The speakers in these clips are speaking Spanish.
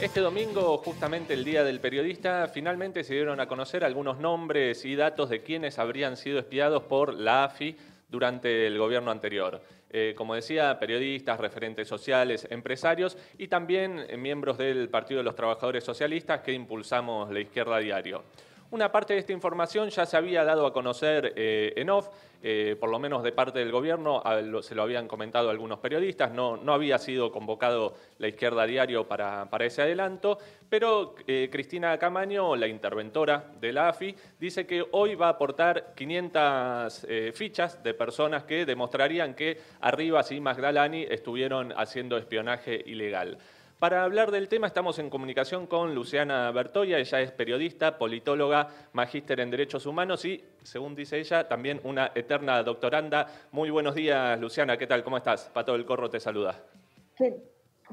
Este domingo, justamente el Día del Periodista, finalmente se dieron a conocer algunos nombres y datos de quienes habrían sido espiados por la AFI durante el gobierno anterior. Eh, como decía, periodistas, referentes sociales, empresarios y también eh, miembros del Partido de los Trabajadores Socialistas que impulsamos la izquierda diario. Una parte de esta información ya se había dado a conocer eh, en off, eh, por lo menos de parte del gobierno, se lo habían comentado algunos periodistas, no, no había sido convocado la izquierda diario para, para ese adelanto, pero eh, Cristina Camaño, la interventora de la AFI, dice que hoy va a aportar 500 fichas de personas que demostrarían que Arribas y Magdalani estuvieron haciendo espionaje ilegal. Para hablar del tema estamos en comunicación con Luciana Bertoya, ella es periodista, politóloga, magíster en Derechos Humanos y, según dice ella, también una eterna doctoranda. Muy buenos días, Luciana, ¿qué tal? ¿Cómo estás? Pato del Corro te saluda.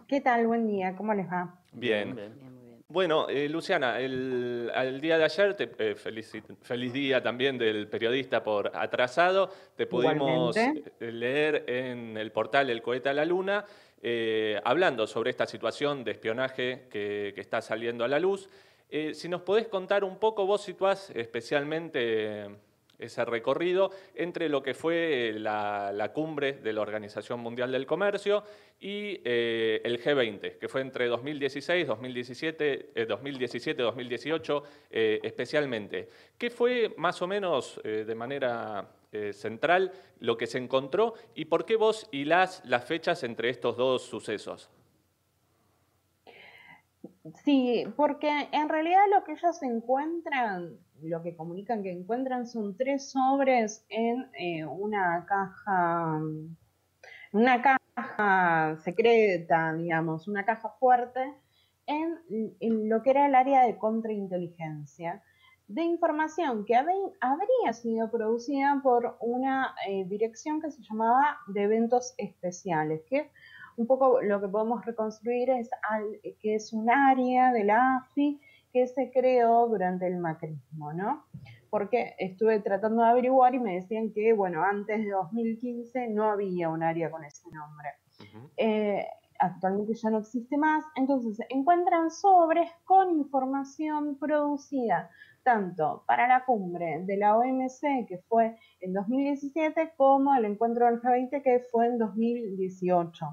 ¿Qué, tal? Buen día, ¿cómo les va? Bien. Bueno, eh, Luciana, el, día de ayer, te, eh, feliz, feliz, día también del periodista por atrasado, te pudimos leer en el portal El Cohete a la Luna eh, hablando sobre esta situación de espionaje que, está saliendo a la luz. Eh, si nos podés contar un poco, vos situás especialmente ese recorrido entre lo que fue la, cumbre de la Organización Mundial del Comercio y eh, el G20, que fue entre 2016, 2017, 2017 2018 especialmente. ¿Qué fue más o menos de manera eh, central lo que se encontró y por qué vos hilás las fechas entre estos dos sucesos. Sí, porque en realidad lo que ellos encuentran, lo que comunican que encuentran son tres sobres en eh, una caja, una caja secreta, digamos, una caja fuerte, en, en lo que era el área de contrainteligencia de información que habría sido producida por una eh, dirección que se llamaba de eventos especiales, que un poco lo que podemos reconstruir es que es un área de la AFI que se creó durante el macrismo, ¿no? Porque estuve tratando de averiguar y me decían que, bueno, antes de 2015 no había un área con ese nombre. Eh, actualmente ya no existe más, entonces encuentran sobres con información producida tanto para la cumbre de la OMC, que fue en 2017, como el encuentro del G20, que fue en 2018.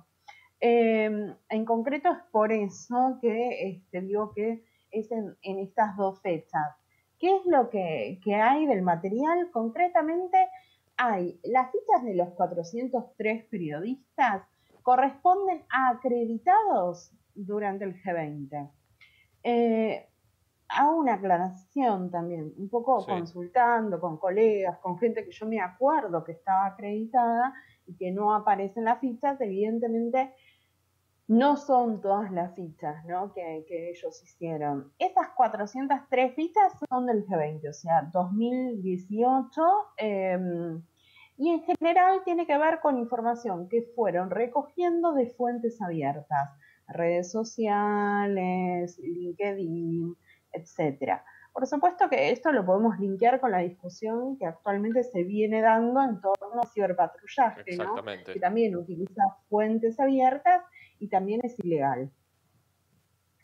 Em, en concreto es por eso que este, digo que es en, estas dos fechas. ¿Qué es lo que, que, hay del material? Concretamente, hay las fichas de los 403 periodistas corresponden a acreditados durante el G20. Eh, hago una aclaración también, un poco consultando con colegas, con gente que yo me acuerdo que estaba acreditada y que no aparece en las fichas, evidentemente no son todas las fichas ¿no? que, ellos hicieron. Esas 403 fichas son del G20, o sea, 2018, em, y en general tiene que ver con información que fueron recogiendo de fuentes abiertas, redes sociales, LinkedIn, etcétera. Por supuesto que esto lo podemos linkear con la discusión que actualmente se viene dando en torno a ciberpatrullaje, ¿no? que también utiliza fuentes abiertas y también es ilegal.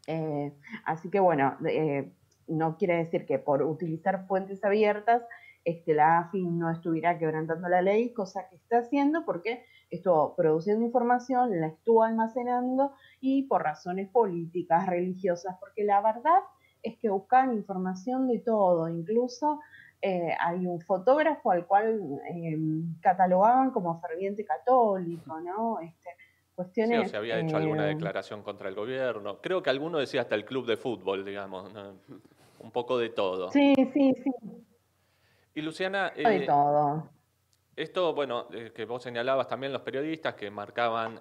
Eh, así que bueno, eh, no quiere decir que por utilizar fuentes abiertas este, la AFI no estuviera quebrantando la ley, cosa que está haciendo porque estuvo produciendo información, la estuvo almacenando y por razones políticas, religiosas, porque la verdad es que buscan información de todo, incluso eh, hay un fotógrafo al cual em, catalogaban como ferviente católico, ¿no? Este, cuestiones... Sí, o se había hecho alguna eh, declaración contra el gobierno. Creo que alguno decía hasta el club de fútbol, digamos, un poco de todo. Sí, sí, sí. Y Luciana... de eh, todo. Esto, bueno, que vos señalabas también los periodistas que marcaban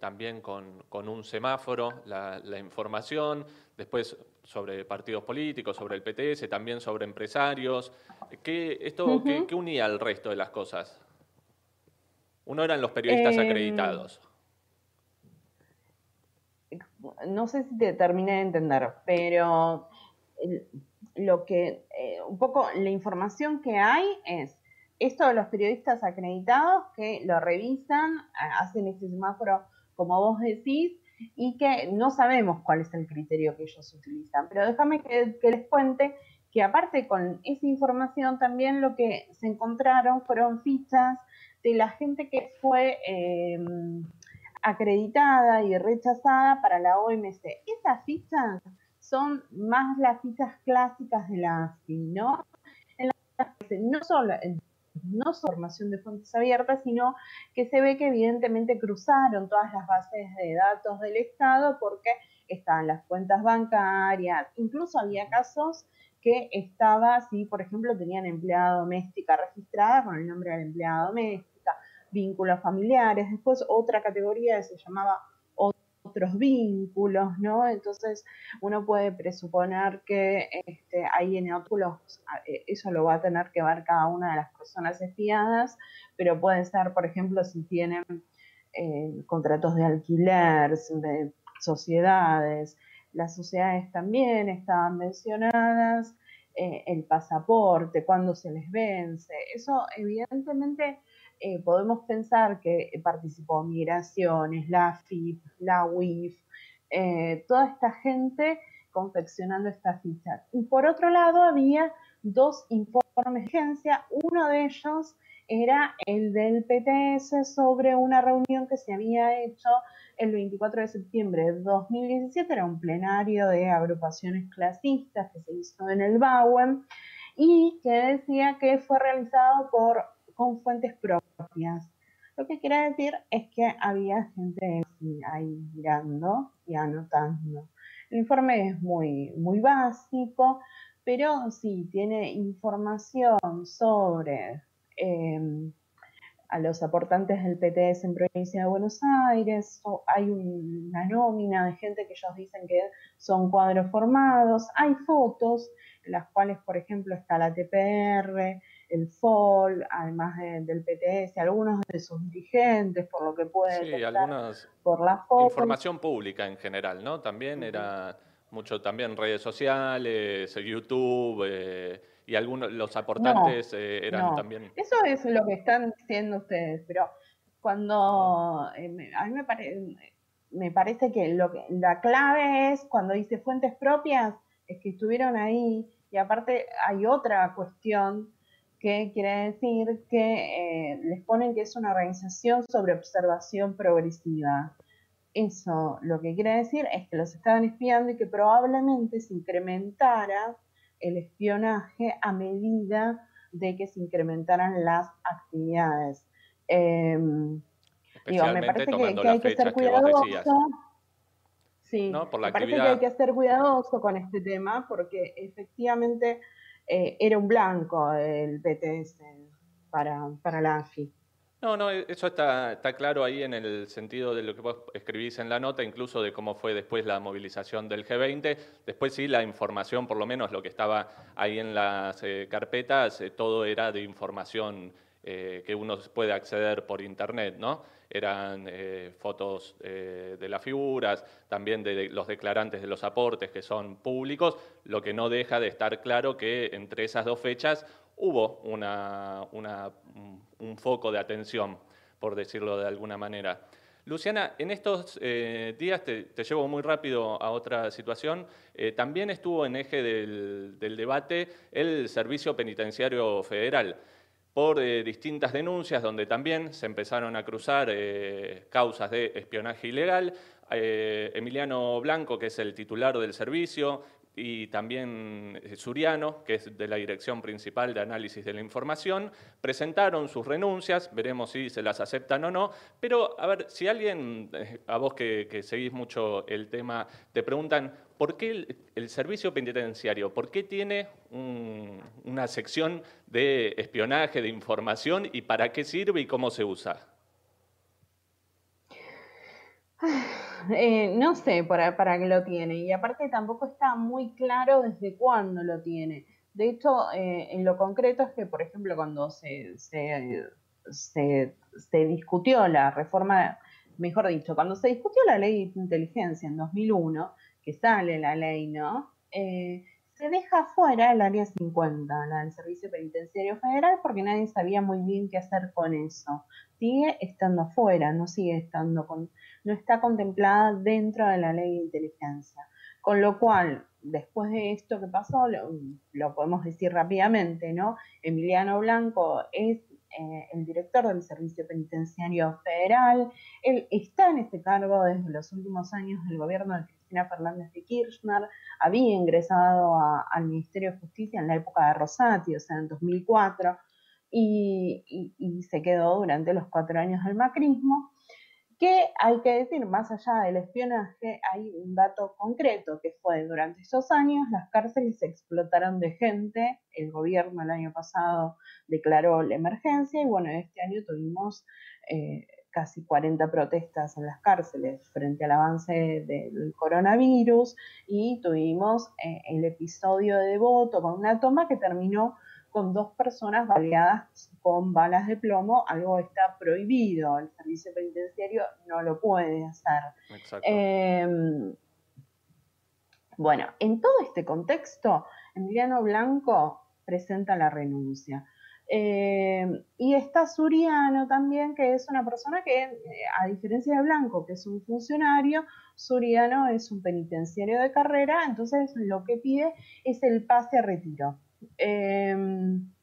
también con, un semáforo la, la, información, después sobre partidos políticos, sobre el PTS, también sobre empresarios. ¿Qué, esto, ¿qué, unía al resto de las cosas? Uno eran los periodistas acreditados. No sé si te terminé de entender, pero lo que, eh, un poco la información que hay es esto de los periodistas acreditados que lo revisan, hacen este semáforo, como vos decís, y que no sabemos cuál es el criterio que ellos utilizan. Pero déjame que, les cuente que aparte con esa información también lo que se encontraron fueron fichas de la gente que fue eh, acreditada y rechazada para la OMC. Esas fichas son más las fichas clásicas de la AFI, ¿no? En no solo no formación de fuentes abiertas, sino que se ve que evidentemente cruzaron todas las bases de datos del Estado porque estaban las cuentas bancarias, incluso había casos que estaba, si por ejemplo tenían empleada doméstica registrada con el nombre de la empleada doméstica, vínculos familiares, después otra categoría se llamaba otros vínculos, ¿no? Entonces uno puede presuponer que este, ahí en vínculos eh, eso lo va a tener que ver cada una de las personas espiadas, pero puede ser, por ejemplo, si tienen eh, contratos de alquiler, de sociedades, las sociedades también estaban mencionadas, eh, el pasaporte, cuándo se les vence, eso evidentemente eh, podemos pensar que participó Migraciones, la FIP, la UIF, eh, toda esta gente confeccionando esta ficha. Y por otro lado, había dos informes de agencia. Uno de ellos era el del PTS sobre una reunión que se había hecho el 24 de septiembre de 2017. Era un plenario de agrupaciones clasistas que se hizo en el BAUEM y que decía que fue realizado por con fuentes propias. Lo que quiere decir es que había gente ahí mirando y anotando. El informe es muy, muy básico, pero sí tiene información sobre em, a los aportantes del PTS en provincia de Buenos Aires, hay una nómina de gente que ellos dicen que son cuadros formados, hay fotos, en las cuales, por ejemplo, está la TPR, el FOL, además del PTS, algunos de sus dirigentes, por lo que puede sí, algunas por la Información pública en general, ¿no? También era mucho también redes sociales, YouTube, eh, y algunos los aportantes eh, eran también... Eso es lo que están diciendo ustedes, pero cuando eh, a mí me, me parece que, lo que la clave es cuando dice fuentes propias, es que estuvieron ahí, y aparte hay otra cuestión que quiere decir que eh, les ponen que es una organización sobre observación progresiva. Eso lo que quiere decir es que los estaban espiando y que probablemente se incrementara el espionaje a medida de que se incrementaran las actividades. Em, me parece que, hay que ser cuidadoso. Sí, me parece que hay que ser cuidadoso con este tema porque efectivamente eh, era un blanco el BTS para, para la AFI. No, no, eso está, está, claro ahí en el sentido de lo que vos escribís en la nota, incluso de cómo fue después la movilización del G20. Después sí, la información, por lo menos lo que estaba ahí en las eh, carpetas, eh, todo era de información que uno puede acceder por Internet, ¿no? Eran eh, fotos eh, de las figuras, también de, los declarantes de los aportes que son públicos, lo que no deja de estar claro que entre esas dos fechas hubo un foco de atención, por decirlo de alguna manera. Luciana, en estos eh, días, te, llevo muy rápido a otra situación, también estuvo en eje del debate el Servicio Penitenciario Federal por eh, distintas denuncias donde también se empezaron a cruzar eh, causas de espionaje ilegal. Eh, Emiliano Blanco, que es el titular del servicio, y también Suriano, que es de la Dirección Principal de Análisis de la Información, presentaron sus renuncias, veremos si se las aceptan o no, pero a ver, si alguien, a vos que, que seguís mucho el tema, te preguntan, ¿por qué el, servicio penitenciario, por qué tiene una sección de espionaje, de información y para qué sirve y cómo se usa? Eh, no sé para, para, qué lo tiene y aparte tampoco está muy claro desde cuándo lo tiene. De hecho, eh, en lo concreto es que, por ejemplo, cuando se, se, se discutió la reforma, mejor dicho, cuando se discutió la ley de inteligencia en 2001, que sale la ley, ¿no? Eh, se deja fuera el área 50, la del Servicio Penitenciario Federal, porque nadie sabía muy bien qué hacer con eso. Sigue estando afuera, no sigue estando con, no está contemplada dentro de la ley de inteligencia. Con lo cual, después de esto que pasó, lo, podemos decir rápidamente, ¿no? Emiliano Blanco es eh, el director del Servicio Penitenciario Federal, él está en este cargo desde los últimos años del gobierno de Cristina Fernández de Kirchner, había ingresado al Ministerio de Justicia en la época de Rosati, o sea, en 2004, y, y se quedó durante los cuatro años del macrismo que hay que decir, más allá del espionaje, hay un dato concreto que fue durante esos años las cárceles se explotaron de gente, el gobierno el año pasado declaró la emergencia y bueno, este año tuvimos eh, casi 40 protestas en las cárceles frente al avance del coronavirus y tuvimos eh, el episodio de Devoto con una toma que terminó con dos personas baleadas con balas de plomo, algo está prohibido, el servicio penitenciario no lo puede hacer. Em, bueno, en todo este contexto, Emiliano Blanco presenta la renuncia. Em, y está Suriano también, que es una persona que, eh, a diferencia de Blanco, que es un funcionario, Suriano es un penitenciario de carrera, entonces lo que pide es el pase a retiro. Em,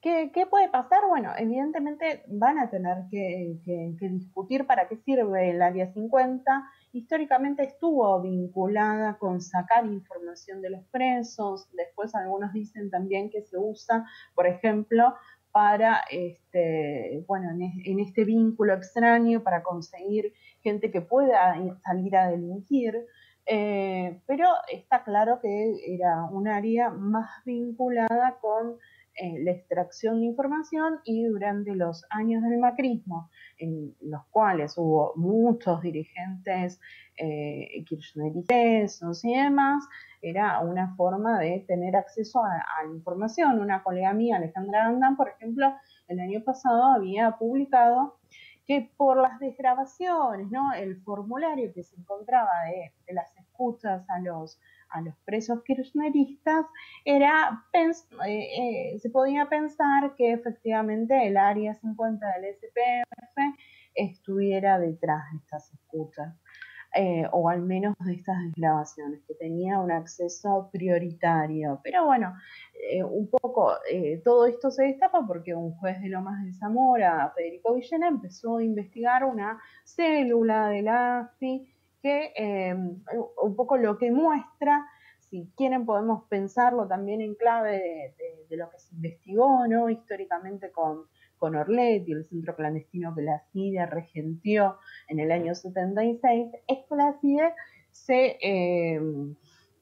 ¿qué, puede pasar? Bueno, evidentemente van a tener que, discutir para qué sirve el Área 50. Históricamente estuvo vinculada con sacar información de los presos. Después algunos dicen también que se usa, por ejemplo, para este, bueno, en, este vínculo extraño para conseguir gente que pueda salir a delinquir. Eh, pero está claro que era un área más vinculada con eh, la extracción de información y durante los años del macrismo, en los cuales hubo muchos dirigentes eh, kirchneristas y demás, era una forma de tener acceso a, la información. Una colega mía, Alejandra Andan, por ejemplo, el año pasado había publicado que por las desgrabaciones, ¿no? el formulario que se encontraba de, las escuchas a los, a los presos kirchneristas, era, eh, eh, se podía pensar que efectivamente el área 50 del SPF estuviera detrás de estas escuchas. Eh, o al menos de estas grabaciones, que tenía un acceso prioritario. Pero bueno, un poco todo esto se destapa porque un juez de Lomas de Zamora, Federico Villena, empezó a investigar una célula de la AFI que un poco lo que muestra si quieren podemos pensarlo también en clave de, de, lo que se investigó, ¿no? Históricamente con con Orletti, el centro clandestino que la CIDE regentió en el año 76, es que la CIDE se, eh,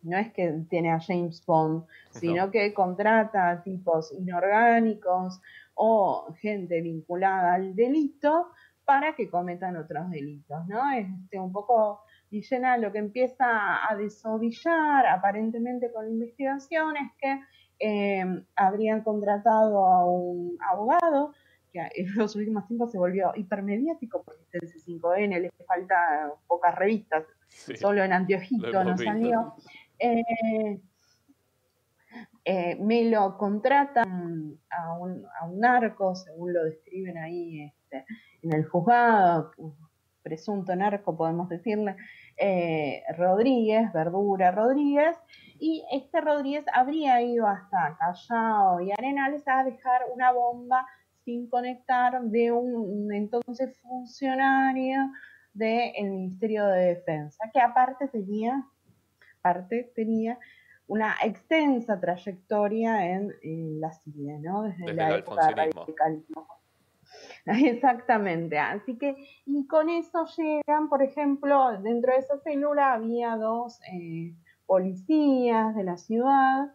no es que tiene a James Bond, sino que contrata a tipos inorgánicos o gente vinculada al delito para que cometan otros delitos, ¿no? Este, un poco Villena lo que empieza a desovillar aparentemente con la investigación es que eh, habrían contratado a un abogado que en los últimos tiempos se volvió hipermediático porque el C5N le falta pocas revistas, solo en Antiojito no salió. Eh, eh, me lo contratan a un, a un, narco, según lo describen ahí este, en el juzgado, presunto narco podemos decirle, eh, Rodríguez, Verdura Rodríguez, y este Rodríguez habría ido hasta Callao y Arenales a dejar una bomba sin conectar de un entonces funcionario del Ministerio de Defensa, que aparte tenía, aparte tenía una extensa trayectoria en, la Siria, ¿no? Desde, la época del radicalismo. Exactamente, así que, y con eso llegan, por ejemplo, dentro de esa célula había dos eh, policías de la ciudad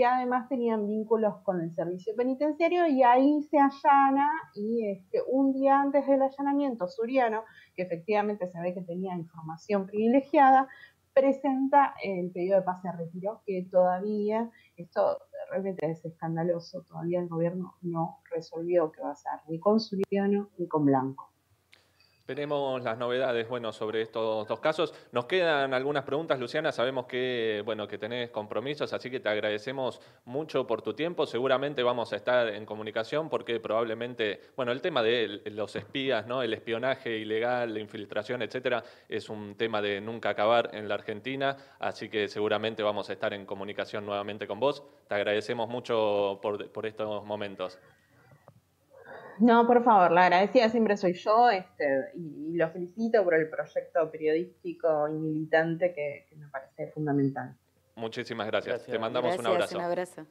que además tenían vínculos con el servicio penitenciario y ahí se allana y este, un día antes del allanamiento Suriano, que efectivamente se ve que tenía información privilegiada, presenta el pedido de pase a retiro que todavía, esto realmente es escandaloso, todavía el gobierno no resolvió qué va a hacer, ni con Suriano ni con Blanco. Esperemos las novedades, bueno, sobre estos dos casos. Nos quedan algunas preguntas, Luciana. Sabemos que, bueno, que tenés compromisos, así que te agradecemos mucho por tu tiempo. Seguramente vamos a estar en comunicación porque probablemente, bueno, el tema de los espías, ¿no? El espionaje ilegal, la infiltración, etcétera, es un tema de nunca acabar en la Argentina, así que seguramente vamos a estar en comunicación nuevamente con vos. Te agradecemos mucho por, por estos momentos. No, por favor, la agradecida siempre soy yo este, y, lo felicito por el proyecto periodístico y militante que, me parece fundamental. Muchísimas gracias. Te mandamos un abrazo. Un abrazo.